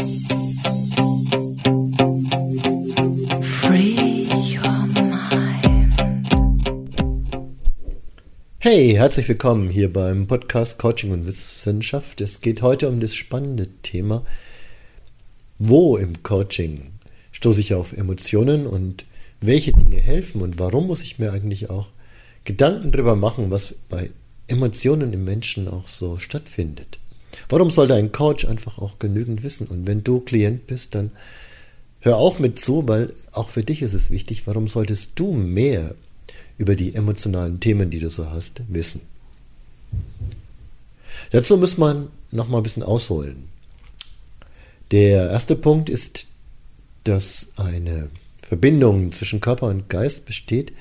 Hey, herzlich willkommen hier beim Podcast Coaching und Wissenschaft. Es geht heute um das spannende Thema, wo im Coaching stoße ich auf Emotionen und welche Dinge helfen und warum muss ich mir eigentlich auch Gedanken darüber machen, was bei Emotionen im Menschen auch so stattfindet. Warum sollte ein Coach einfach auch genügend wissen? Und wenn du Klient bist, dann hör auch mit zu, weil auch für dich ist es wichtig, warum solltest du mehr über die emotionalen Themen, die du so hast, wissen. Dazu muss man noch mal ein bisschen ausholen. Der erste Punkt ist, dass eine Verbindung zwischen Körper und Geist besteht,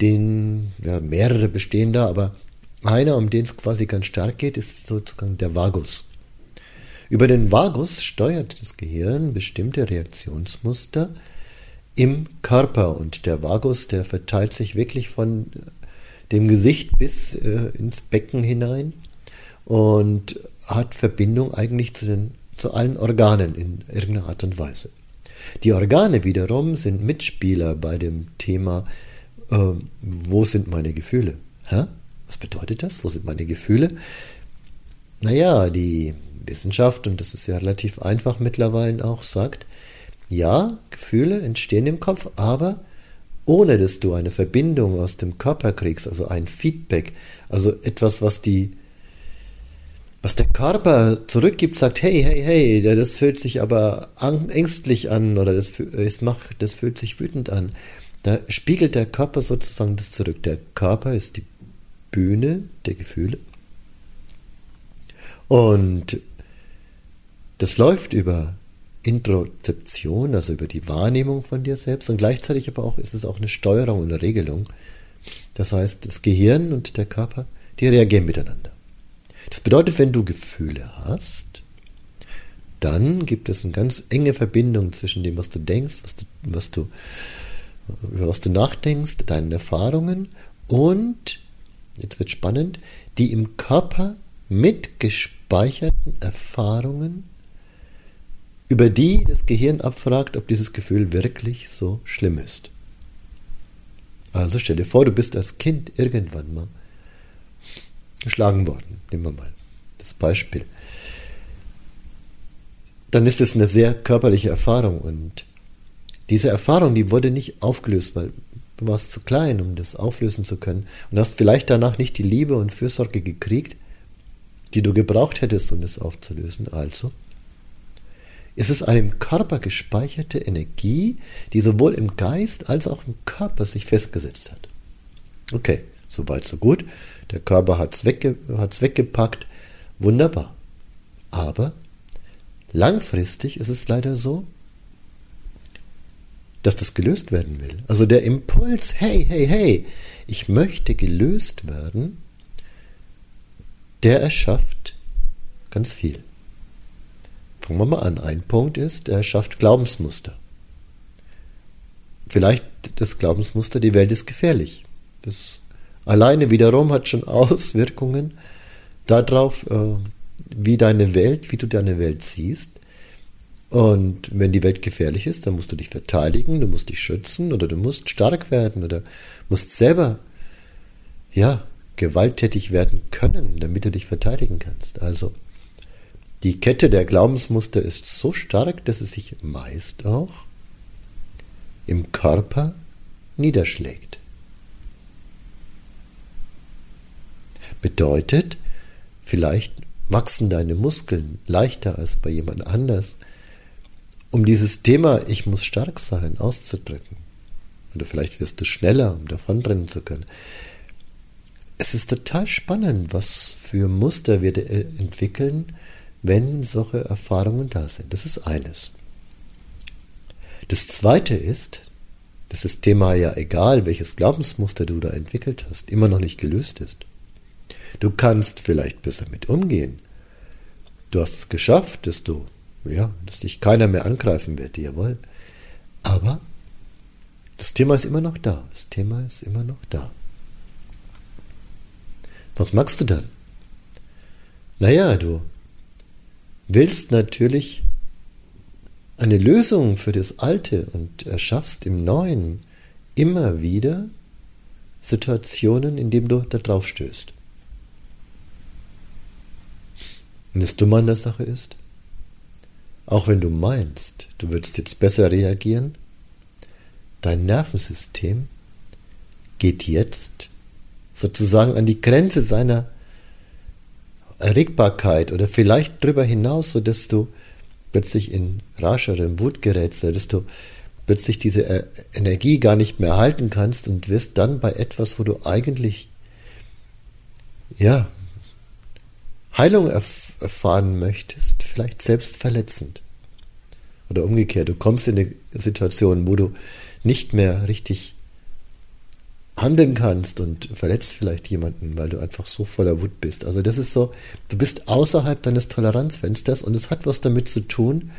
den ja, mehrere bestehen da, aber einer, um den es quasi ganz stark geht, ist sozusagen der Vagus. Über den Vagus steuert das Gehirn bestimmte Reaktionsmuster, im Körper und der Vagus, der verteilt sich wirklich von dem Gesicht bis äh, ins Becken hinein und hat Verbindung eigentlich zu, den, zu allen Organen in irgendeiner Art und Weise. Die Organe wiederum sind Mitspieler bei dem Thema, äh, wo sind meine Gefühle? Hä? Was bedeutet das? Wo sind meine Gefühle? Naja, die Wissenschaft, und das ist ja relativ einfach mittlerweile auch, sagt, ja, Gefühle entstehen im Kopf, aber ohne dass du eine Verbindung aus dem Körper kriegst, also ein Feedback, also etwas, was die was der Körper zurückgibt, sagt, hey, hey, hey, das fühlt sich aber ängstlich an oder das, das, macht, das fühlt sich wütend an. Da spiegelt der Körper sozusagen das zurück. Der Körper ist die Bühne der Gefühle. Und das läuft über Introzeption, also über die Wahrnehmung von dir selbst und gleichzeitig aber auch ist es auch eine Steuerung und eine Regelung. Das heißt, das Gehirn und der Körper, die reagieren miteinander. Das bedeutet, wenn du Gefühle hast, dann gibt es eine ganz enge Verbindung zwischen dem, was du denkst, was du, was du, über was du nachdenkst, deinen Erfahrungen und, jetzt wird spannend, die im Körper mitgespeicherten Erfahrungen über die das Gehirn abfragt, ob dieses Gefühl wirklich so schlimm ist. Also stell dir vor, du bist als Kind irgendwann mal geschlagen worden. Nehmen wir mal das Beispiel. Dann ist es eine sehr körperliche Erfahrung und diese Erfahrung, die wurde nicht aufgelöst, weil du warst zu klein, um das auflösen zu können und hast vielleicht danach nicht die Liebe und Fürsorge gekriegt, die du gebraucht hättest, um das aufzulösen. Also ist es eine im Körper gespeicherte Energie, die sowohl im Geist als auch im Körper sich festgesetzt hat. Okay, soweit so gut. Der Körper hat es wegge weggepackt. Wunderbar. Aber langfristig ist es leider so, dass das gelöst werden will. Also der Impuls, hey, hey, hey, ich möchte gelöst werden, der erschafft ganz viel. Fangen wir mal an. Ein Punkt ist, er schafft Glaubensmuster. Vielleicht das Glaubensmuster, die Welt ist gefährlich. Das alleine wiederum hat schon Auswirkungen darauf, äh, wie deine Welt, wie du deine Welt siehst. Und wenn die Welt gefährlich ist, dann musst du dich verteidigen, du musst dich schützen oder du musst stark werden oder musst selber, ja, gewalttätig werden können, damit du dich verteidigen kannst. Also, die Kette der Glaubensmuster ist so stark, dass es sich meist auch im Körper niederschlägt. Bedeutet, vielleicht wachsen deine Muskeln leichter als bei jemand anders, um dieses Thema Ich muss stark sein auszudrücken. Oder vielleicht wirst du schneller, um davonrennen zu können. Es ist total spannend, was für Muster wir entwickeln, wenn solche Erfahrungen da sind. Das ist eines. Das zweite ist, dass das Thema ja egal, welches Glaubensmuster du da entwickelt hast, immer noch nicht gelöst ist. Du kannst vielleicht besser mit umgehen. Du hast es geschafft, dass du, ja, dass dich keiner mehr angreifen wird, jawohl. Aber das Thema ist immer noch da. Das Thema ist immer noch da. Was magst du dann? Naja, du willst natürlich eine Lösung für das Alte und erschaffst im Neuen immer wieder Situationen, in denen du da drauf stößt. Und das Dumme an der Sache ist, auch wenn du meinst, du würdest jetzt besser reagieren, dein Nervensystem geht jetzt sozusagen an die Grenze seiner Erregbarkeit oder vielleicht darüber hinaus, sodass du plötzlich in in Wut gerätst, dass du plötzlich diese äh, Energie gar nicht mehr halten kannst und wirst dann bei etwas, wo du eigentlich ja Heilung erf erfahren möchtest, vielleicht selbst verletzend. Oder umgekehrt, du kommst in eine Situation, wo du nicht mehr richtig handeln kannst und verletzt vielleicht jemanden, weil du einfach so voller Wut bist. Also das ist so, du bist außerhalb deines Toleranzfensters und es hat was damit zu tun,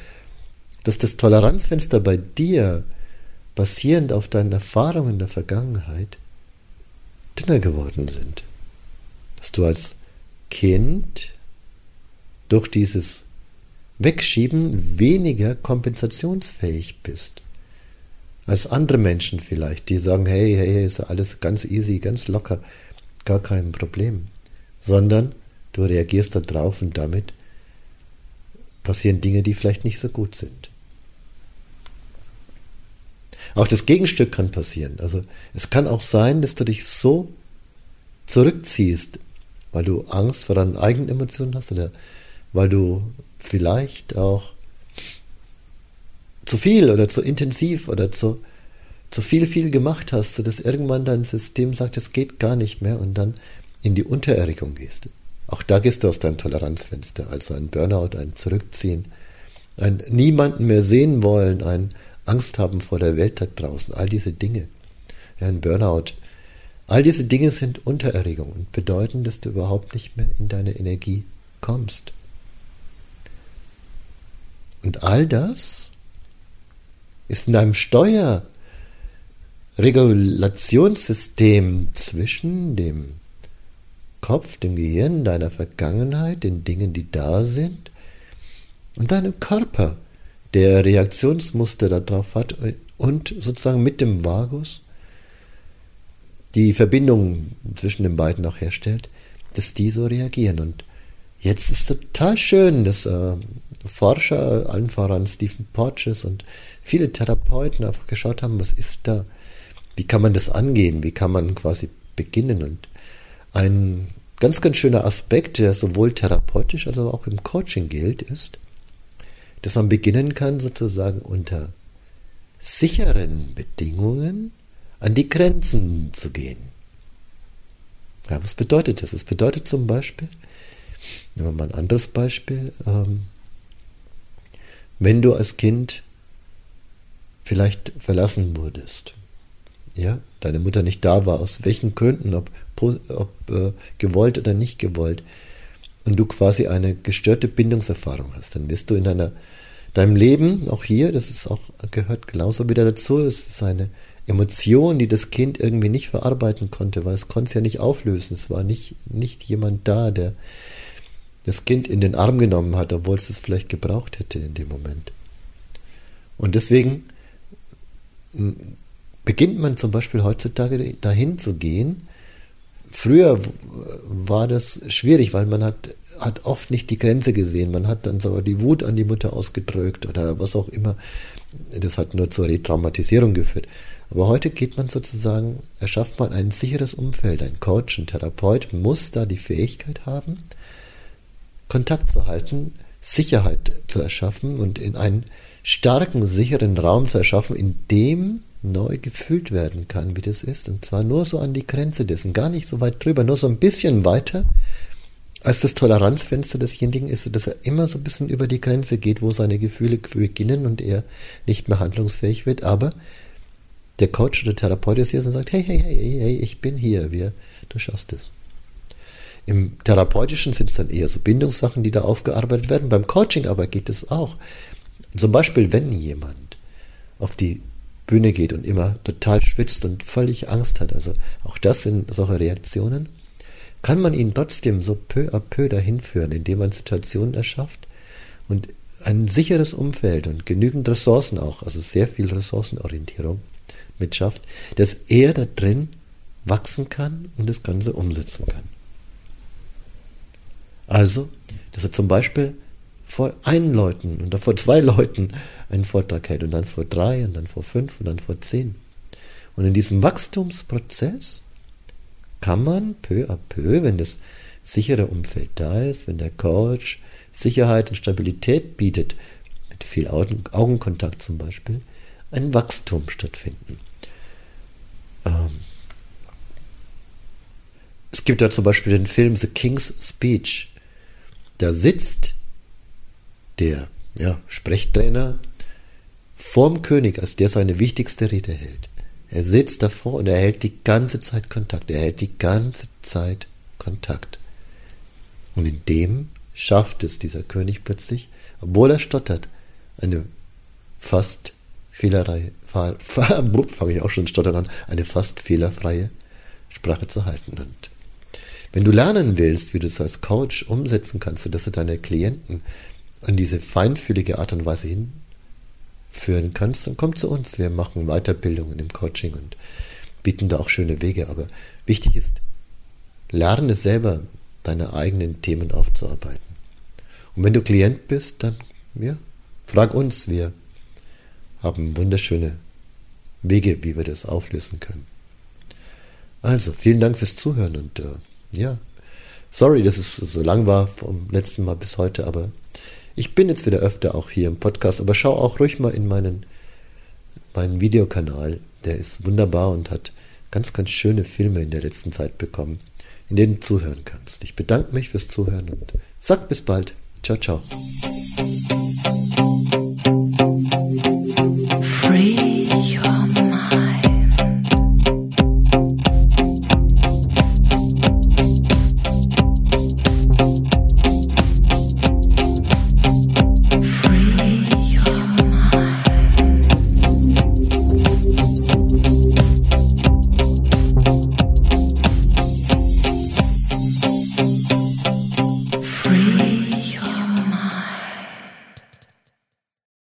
dass das Toleranzfenster bei dir, basierend auf deinen Erfahrungen der Vergangenheit, dünner geworden sind. Dass du als Kind durch dieses Wegschieben weniger kompensationsfähig bist als andere Menschen vielleicht, die sagen, hey, hey, ist alles ganz easy, ganz locker, gar kein Problem. Sondern du reagierst da drauf und damit passieren Dinge, die vielleicht nicht so gut sind. Auch das Gegenstück kann passieren. Also es kann auch sein, dass du dich so zurückziehst, weil du Angst vor deinen eigenen Emotionen hast oder weil du vielleicht auch zu viel oder zu intensiv oder zu, zu viel, viel gemacht hast, sodass irgendwann dein System sagt, es geht gar nicht mehr und dann in die Untererregung gehst. Auch da gehst du aus deinem Toleranzfenster, also ein Burnout, ein Zurückziehen, ein niemanden mehr sehen wollen, ein Angst haben vor der Welt da draußen, all diese Dinge. Ein Burnout. All diese Dinge sind Untererregung und bedeuten, dass du überhaupt nicht mehr in deine Energie kommst. Und all das ist in einem Steuerregulationssystem zwischen dem Kopf, dem Gehirn, deiner Vergangenheit, den Dingen, die da sind, und deinem Körper, der Reaktionsmuster darauf hat und sozusagen mit dem Vagus die Verbindung zwischen den beiden auch herstellt, dass die so reagieren. Und jetzt ist total schön, dass äh, Forscher, allen voran Stephen Porges und viele Therapeuten einfach geschaut haben, was ist da, wie kann man das angehen, wie kann man quasi beginnen. Und ein ganz, ganz schöner Aspekt, der sowohl therapeutisch als auch im Coaching gilt, ist, dass man beginnen kann, sozusagen unter sicheren Bedingungen an die Grenzen zu gehen. Ja, was bedeutet das? Es bedeutet zum Beispiel, nehmen wir mal ein anderes Beispiel, ähm, wenn du als Kind vielleicht verlassen wurdest, ja, deine Mutter nicht da war, aus welchen Gründen, ob, ob äh, gewollt oder nicht gewollt, und du quasi eine gestörte Bindungserfahrung hast, dann wirst du in deiner, deinem Leben, auch hier, das ist auch, gehört genauso wieder dazu, es ist eine Emotion, die das Kind irgendwie nicht verarbeiten konnte, weil es konnte es ja nicht auflösen. Es war nicht, nicht jemand da, der das Kind in den Arm genommen hat, obwohl es es vielleicht gebraucht hätte in dem Moment. Und deswegen beginnt man zum Beispiel heutzutage dahin zu gehen. Früher war das schwierig, weil man hat, hat oft nicht die Grenze gesehen. Man hat dann so die Wut an die Mutter ausgedrückt oder was auch immer. Das hat nur zur Retraumatisierung geführt. Aber heute geht man sozusagen, erschafft man ein sicheres Umfeld. Ein Coach, ein Therapeut muss da die Fähigkeit haben, Kontakt zu halten, Sicherheit zu erschaffen und in einen starken, sicheren Raum zu erschaffen, in dem neu gefühlt werden kann, wie das ist. Und zwar nur so an die Grenze dessen, gar nicht so weit drüber, nur so ein bisschen weiter, als das Toleranzfenster desjenigen ist, dass er immer so ein bisschen über die Grenze geht, wo seine Gefühle beginnen und er nicht mehr handlungsfähig wird. Aber der Coach oder Therapeut ist hier und sagt, hey, hey, hey, hey, ich bin hier, wir, du schaffst es. Im Therapeutischen sind es dann eher so Bindungssachen, die da aufgearbeitet werden. Beim Coaching aber geht es auch. Zum Beispiel, wenn jemand auf die Bühne geht und immer total schwitzt und völlig Angst hat, also auch das sind solche Reaktionen, kann man ihn trotzdem so peu à peu dahin führen, indem man Situationen erschafft und ein sicheres Umfeld und genügend Ressourcen auch, also sehr viel Ressourcenorientierung mitschafft, dass er da drin wachsen kann und das Ganze umsetzen kann. Also, dass er zum Beispiel vor einen Leuten und dann vor zwei Leuten einen Vortrag hält und dann vor drei und dann vor fünf und dann vor zehn. Und in diesem Wachstumsprozess kann man peu à peu, wenn das sichere Umfeld da ist, wenn der Coach Sicherheit und Stabilität bietet, mit viel Augenkontakt zum Beispiel, ein Wachstum stattfinden. Ähm es gibt da zum Beispiel den Film The King's Speech. Da sitzt der ja, Sprechtrainer vorm König, als der seine wichtigste Rede hält. Er sitzt davor und er hält die ganze Zeit Kontakt. Er hält die ganze Zeit Kontakt. Und in dem schafft es dieser König plötzlich, obwohl er stottert, eine fast fehlerfreie, fange ich auch schon stottern an, eine fast fehlerfreie Sprache zu halten. Und wenn du lernen willst, wie du es als Coach umsetzen kannst, sodass du deine Klienten an diese feinfühlige Art und Weise hinführen kannst, dann komm zu uns. Wir machen Weiterbildungen im Coaching und bieten da auch schöne Wege. Aber wichtig ist, lerne selber deine eigenen Themen aufzuarbeiten. Und wenn du Klient bist, dann ja, frag uns. Wir haben wunderschöne Wege, wie wir das auflösen können. Also, vielen Dank fürs Zuhören und äh, ja, sorry, dass es so lang war vom letzten Mal bis heute, aber ich bin jetzt wieder öfter auch hier im Podcast, aber schau auch ruhig mal in meinen, meinen Videokanal. Der ist wunderbar und hat ganz, ganz schöne Filme in der letzten Zeit bekommen, in denen du zuhören kannst. Ich bedanke mich fürs Zuhören und sag bis bald. Ciao, ciao.